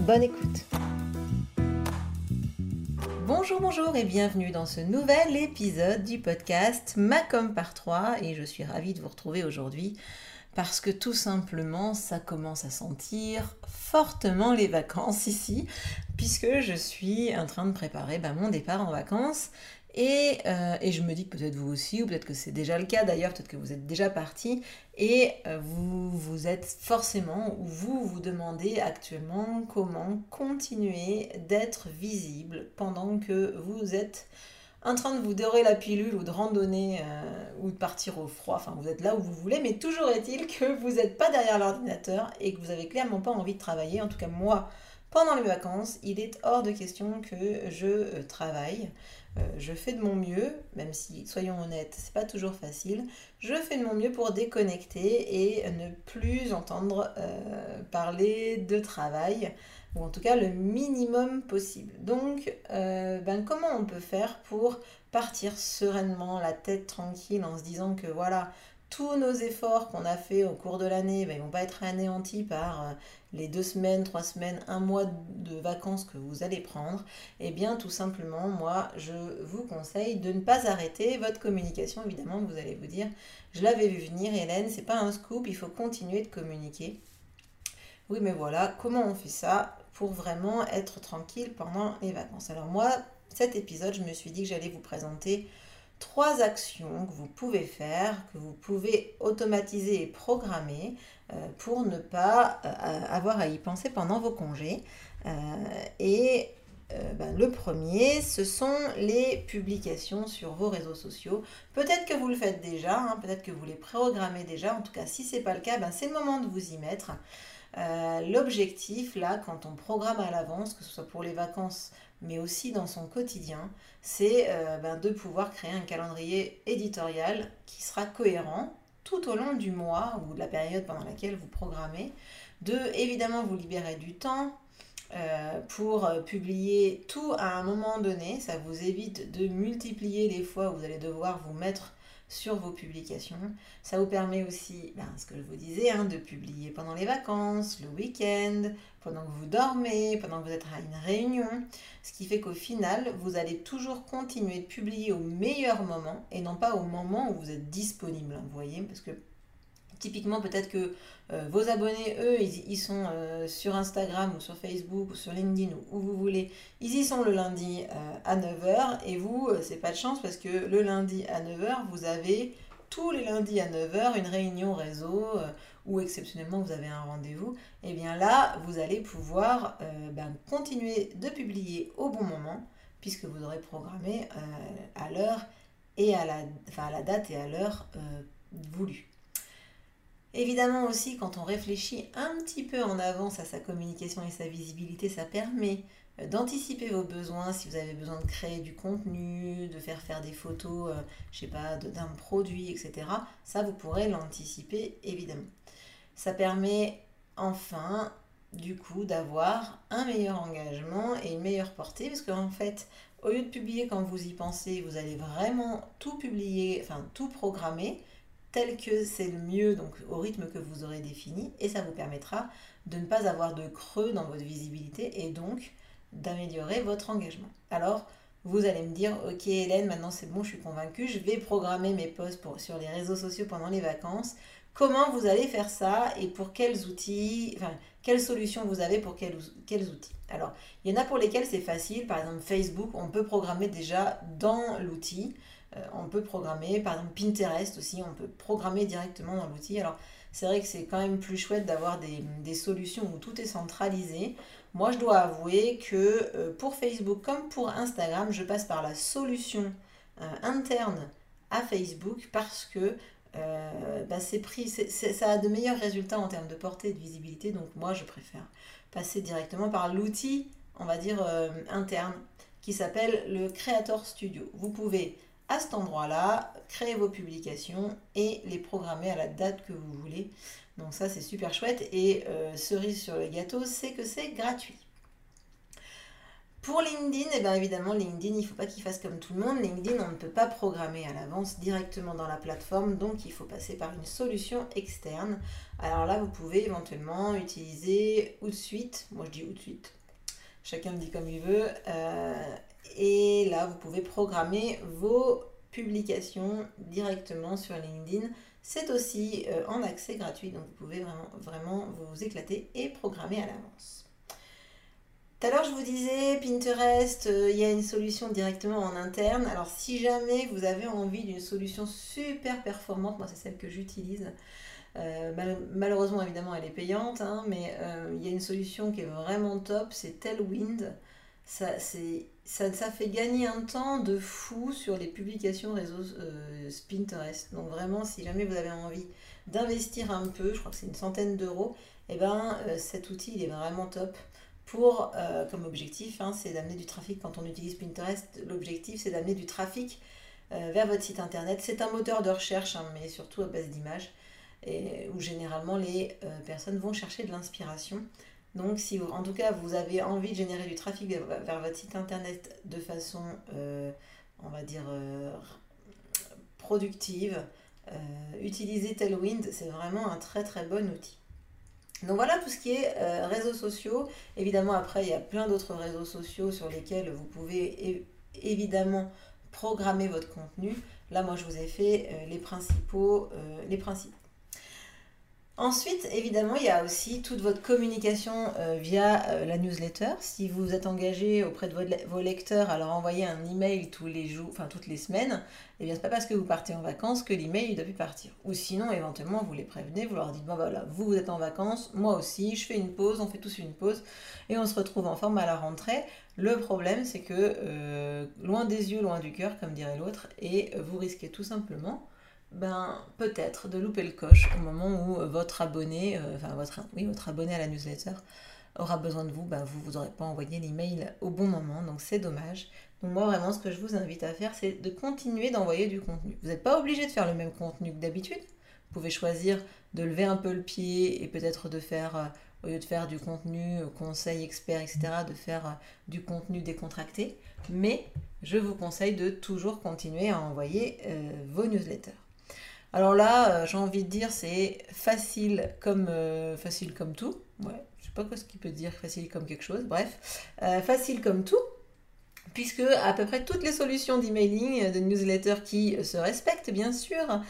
Bonne écoute. Bonjour, bonjour et bienvenue dans ce nouvel épisode du podcast Macom par 3 et je suis ravie de vous retrouver aujourd'hui parce que tout simplement ça commence à sentir fortement les vacances ici puisque je suis en train de préparer bah, mon départ en vacances euh, et, je me dis que peut-être vous aussi, ou peut-être que c'est déjà le cas d'ailleurs, peut-être que vous êtes déjà parti, et euh, vous, vous êtes forcément, ou vous vous demandez actuellement comment continuer d'être visible pendant que vous êtes en train de vous dorer la pilule ou de randonner euh, ou de partir au froid, enfin vous êtes là où vous voulez, mais toujours est-il que vous n'êtes pas derrière l'ordinateur et que vous avez clairement pas envie de travailler, en tout cas moi, pendant les vacances, il est hors de question que je travaille. Euh, je fais de mon mieux, même si, soyons honnêtes, c'est pas toujours facile. Je fais de mon mieux pour déconnecter et ne plus entendre euh, parler de travail, ou en tout cas le minimum possible. Donc, euh, ben, comment on peut faire pour partir sereinement, la tête tranquille, en se disant que voilà, tous nos efforts qu'on a fait au cours de l'année, ben, ils vont pas être anéantis par les deux semaines, trois semaines, un mois de vacances que vous allez prendre, eh bien tout simplement, moi, je vous conseille de ne pas arrêter votre communication. Évidemment, vous allez vous dire, je l'avais vu venir, Hélène, c'est pas un scoop, il faut continuer de communiquer. Oui, mais voilà, comment on fait ça pour vraiment être tranquille pendant les vacances? Alors moi, cet épisode, je me suis dit que j'allais vous présenter trois actions que vous pouvez faire, que vous pouvez automatiser et programmer euh, pour ne pas euh, avoir à y penser pendant vos congés. Euh, et ben, le premier, ce sont les publications sur vos réseaux sociaux. Peut-être que vous le faites déjà, hein, peut-être que vous les programmez déjà. En tout cas, si ce n'est pas le cas, ben, c'est le moment de vous y mettre. L'objectif, là, quand on programme à l'avance, que ce soit pour les vacances, mais aussi dans son quotidien, c'est ben, de pouvoir créer un calendrier éditorial qui sera cohérent tout au long du mois ou de la période pendant laquelle vous programmez, de évidemment vous libérer du temps euh, pour euh, publier tout à un moment donné. Ça vous évite de multiplier les fois où vous allez devoir vous mettre sur vos publications. Ça vous permet aussi, ben, ce que je vous disais, hein, de publier pendant les vacances, le week-end, pendant que vous dormez, pendant que vous êtes à une réunion. Ce qui fait qu'au final, vous allez toujours continuer de publier au meilleur moment et non pas au moment où vous êtes disponible. Vous voyez, parce que Typiquement, peut-être que euh, vos abonnés, eux, ils, sont euh, sur Instagram ou sur Facebook ou sur LinkedIn ou où vous voulez. Ils y sont le lundi euh, à 9h et vous, c'est pas de chance parce que le lundi à 9h, vous avez tous les lundis à 9h une réunion réseau ou exceptionnellement vous avez un rendez-vous. Et bien là, vous allez pouvoir ben, continuer de publier au bon moment puisque vous aurez programmé à l'heure et à la, à la date et à l'heure voulue. Évidemment aussi, quand on réfléchit un petit peu en avance à sa communication et sa visibilité, ça permet euh, d'anticiper vos besoins si vous avez besoin de créer du contenu, de faire faire des photos, je euh, je sais pas, d'un produit, etc. Ça, vous pourrez l'anticiper évidemment. Ça permet enfin, du coup, d'avoir un meilleur engagement et une meilleure portée, parce qu'en fait, au lieu de publier quand vous y pensez, vous allez vraiment tout publier, enfin tout programmer tel que c'est le mieux, donc au rythme que vous aurez défini, et ça vous permettra de ne pas avoir de creux dans votre visibilité et donc d'améliorer votre engagement. Alors, vous allez me dire, ok Hélène, maintenant c'est bon, je suis convaincue, je vais programmer mes posts sur les réseaux sociaux pendant les vacances. Comment vous allez faire ça et pour quels outils, enfin, quelles solutions vous avez pour quels outils? Alors, il y en a pour lesquels c'est facile, par exemple Facebook, on peut programmer déjà dans l'outil. Euh, on peut programmer, par exemple Pinterest aussi, on peut programmer directement dans l'outil. Alors c'est vrai que c'est quand même plus chouette d'avoir des, solutions où tout est centralisé. Moi je dois avouer que euh, pour Facebook comme pour Instagram, je passe par la solution euh, interne à Facebook parce que bah, pris, ça a de meilleurs résultats en termes de portée et de visibilité, donc moi je préfère passer directement par l'outil, on va dire, interne qui s'appelle le Creator Studio. Vous pouvez à cet endroit-là créer vos publications et les programmer à la date que vous voulez. Donc ça c'est super chouette et euh, cerise sur le gâteau, c'est que c'est gratuit. Pour LinkedIn, et eh bien évidemment, LinkedIn, il ne faut pas qu'il fasse comme tout le monde. LinkedIn, on ne peut pas programmer à l'avance directement dans la plateforme, donc il faut passer par une solution externe. Alors là, vous pouvez éventuellement utiliser Outsuite. Moi, je dis Outsuite. Chacun me dit comme il veut. Euh, et là, vous pouvez programmer vos publications directement sur LinkedIn. C'est aussi euh, en accès gratuit, donc vous pouvez vraiment, vraiment vous éclater et programmer à l'avance. Tout à l'heure, je vous disais, Pinterest, euh, il y a une solution directement en interne. Alors, si jamais vous avez envie d'une solution super performante, moi, c'est celle que j'utilise. Euh, malheureusement, évidemment, elle est payante, hein, mais il y a une solution qui est vraiment top, c'est Tailwind. Ça, ça, ça, fait gagner un temps de fou sur les publications réseaux Pinterest. Donc vraiment, si jamais vous avez envie d'investir un peu, je crois que c'est une centaine d'euros, et eh ben, cet outil, il est vraiment top pour, euh, comme objectif, hein, c'est d'amener du trafic. Quand on utilise Pinterest, l'objectif, c'est d'amener du trafic euh, vers votre site internet. C'est un moteur de recherche, hein, mais surtout à base d'images, où généralement les euh, personnes vont chercher de l'inspiration. Donc, si en tout cas vous avez envie de générer du trafic vers, votre site internet de façon, on va dire, productive, utilisez Tailwind, c'est vraiment un très très bon outil. Donc voilà tout ce qui est euh, réseaux sociaux. Évidemment, après, il y a plein d'autres réseaux sociaux sur lesquels vous pouvez évidemment programmer votre contenu. Là, moi, je vous ai fait euh, les principaux. Euh, les principaux. Ensuite, évidemment, il y a aussi toute votre communication euh, via euh, la newsletter. Si vous êtes engagé auprès de vos lecteurs, alors envoyer un email tous les jours, enfin toutes les semaines, et eh bien c'est pas parce que vous partez en vacances que l'email il doit plus partir. Ou sinon, éventuellement, vous les prévenez, vous leur dites bon bah, voilà, vous vous êtes en vacances, moi aussi, je fais une pause, on fait tous une pause, et on se retrouve en forme à la rentrée. Le problème, c'est que euh, loin des yeux, loin du cœur, comme dirait l'autre, et vous risquez tout simplement ben, peut-être de louper le coche au moment où euh, votre abonné, euh, enfin votre, oui, votre abonné à la newsletter aura besoin de vous, ben, vous vous aurez pas envoyé l'email au bon moment, donc c'est dommage. Donc moi vraiment ce que je vous invite à faire c'est de continuer d'envoyer du contenu. Vous n'êtes pas obligé de faire le même contenu que d'habitude. Vous pouvez choisir de lever un peu le pied et peut-être de faire, euh, au lieu de faire du contenu conseil expert, etc., de faire du contenu décontracté. Mais je vous conseille de toujours continuer à envoyer vos newsletters. Alors là, euh, j'ai envie de dire, c'est facile comme, euh, facile comme tout. Ouais, je sais pas quoi ce qu'il peut dire facile comme quelque chose. Bref, euh, facile comme tout, puisque à peu près toutes les solutions d'emailing, de newsletter qui se respectent, bien sûr,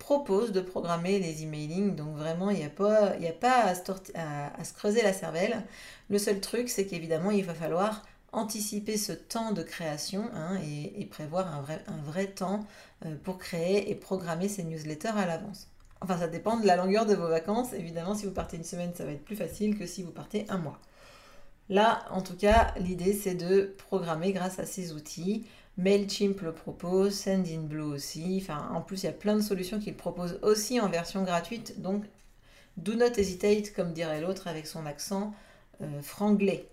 proposent de programmer les emailing. Donc vraiment, il n'y a pas, a pas à, se creuser la cervelle. Le seul truc, c'est qu'évidemment, il va falloir anticiper ce temps de création hein, et, prévoir un vrai, un vrai temps euh, pour créer et programmer ces newsletters à l'avance. Enfin, ça dépend de la longueur de vos vacances. Évidemment, si vous partez une semaine, ça va être plus facile que si vous partez un mois. Là, en tout cas, l'idée, c'est de programmer grâce à ces outils. MailChimp le propose, Sendinblue aussi. Enfin, en plus, il y a plein de solutions qu'il propose aussi en version gratuite. Donc, do not hesitate, comme dirait l'autre avec son accent euh, franglais.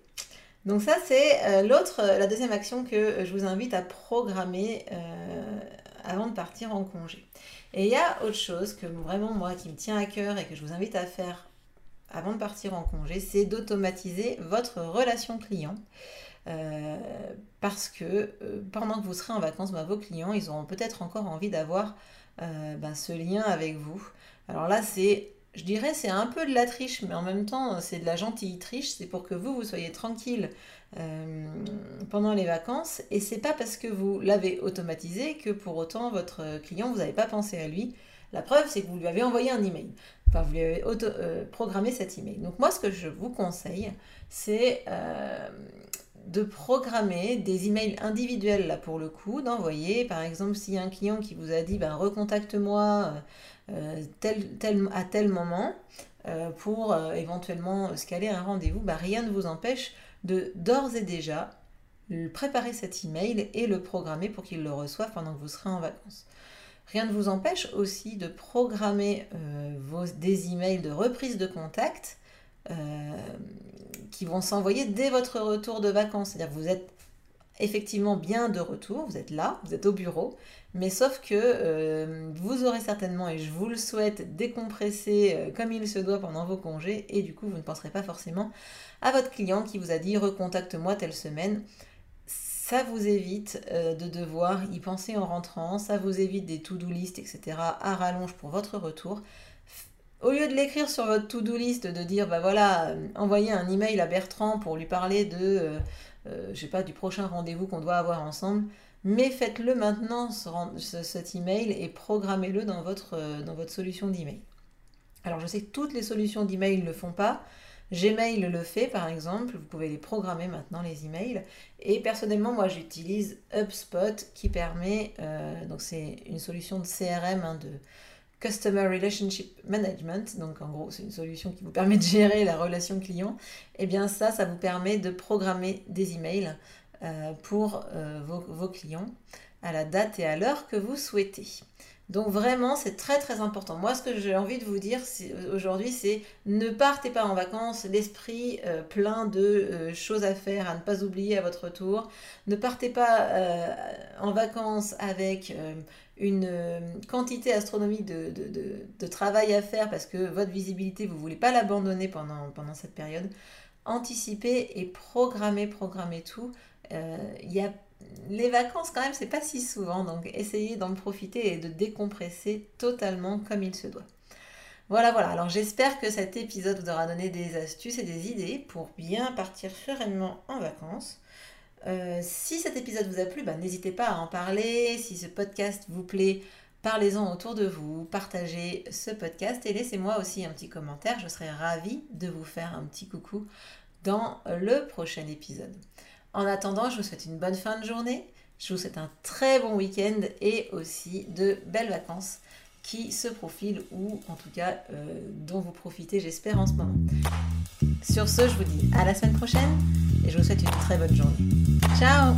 Donc ça, c'est euh, l'autre, euh, la deuxième action que je vous invite à programmer euh, avant de partir en congé. Et il y a autre chose que vraiment moi qui me tient à cœur et que je vous invite à faire avant de partir en congé, c'est d'automatiser votre relation client. parce que pendant que vous serez en vacances, bah, vos clients, ils auront peut-être encore envie d'avoir bah, ce lien avec vous. Alors là, c'est je dirais c'est un peu de la triche, mais en même temps c'est de la gentille triche. C'est pour que vous, vous soyez tranquille euh, pendant les vacances. Et c'est pas parce que vous l'avez automatisé que pour autant votre client, vous n'avez pas pensé à lui. La preuve, c'est que vous lui avez envoyé un email. Enfin, vous lui avez euh, programmé cet email. Donc moi, ce que je vous conseille, c'est euh, de programmer des emails individuels là pour le coup, d'envoyer par exemple s'il y a un client qui vous a dit ben, recontacte-moi tel, tel, à tel moment euh, pour euh, éventuellement se caler un rendez-vous, bah, rien ne vous empêche de d'ores et déjà préparer cet email et le programmer pour qu'il le reçoive pendant que vous serez en vacances. Rien ne vous empêche aussi de programmer vos, des emails de reprise de contact qui vont s'envoyer dès votre retour de vacances. C'est-à-dire vous êtes effectivement bien de retour, vous êtes là, vous êtes au bureau, mais sauf que euh, vous aurez certainement, et je vous le souhaite, décompressé euh, comme il se doit pendant vos congés, et du coup vous ne penserez pas forcément à votre client qui vous a dit recontacte-moi telle semaine. Ça vous évite euh, de devoir y penser en rentrant, ça vous évite des to-do list, etc. à rallonge pour votre retour. Au lieu de l'écrire sur votre to-do list, de dire bah voilà, envoyez un email à Bertrand pour lui parler de euh, je sais pas, du prochain rendez-vous qu'on doit avoir ensemble, mais faites-le maintenant, ce, cet email, et programmez-le dans votre, euh, dans votre solution d'email. Alors je sais que toutes les solutions d'email ne le font pas. Gmail le fait par exemple, vous pouvez les programmer maintenant les emails. Et personnellement, moi j'utilise HubSpot qui permet, euh, donc c'est une solution de CRM, hein, de, Customer Relationship Management, donc en gros c'est une solution qui vous permet de gérer la relation client, et eh bien ça, ça vous permet de programmer des emails euh, pour euh, vos, clients à la date et à l'heure que vous souhaitez. Donc vraiment, c'est très très important. Moi, ce que j'ai envie de vous dire aujourd'hui, c'est ne partez pas en vacances l'esprit euh, plein de choses à faire, à ne pas oublier à votre retour. Ne partez pas en vacances avec une euh, quantité astronomique de, travail à faire parce que votre visibilité, vous ne voulez pas l'abandonner pendant, pendant cette période, anticipez et programmez, programmez tout. Euh, y a, les vacances, quand même, c'est pas si souvent, donc essayez d'en profiter et de décompresser totalement comme il se doit. Voilà, voilà. Alors j'espère que cet épisode vous aura donné des astuces et des idées pour bien partir sereinement en vacances. Euh, si cet épisode vous a plu, bah, n'hésitez pas à en parler. Si ce podcast vous plaît, parlez-en autour de vous, partagez ce podcast et laissez-moi aussi un petit commentaire. Je serai ravie de vous faire un petit coucou dans le prochain épisode. En attendant, je vous souhaite une bonne fin de journée. Je vous souhaite un très bon week-end et aussi de belles vacances qui se profilent ou en tout cas euh, dont vous profitez, j'espère, en ce moment. Sur ce, je vous dis à la semaine prochaine et je vous souhaite une très bonne journée. Ciao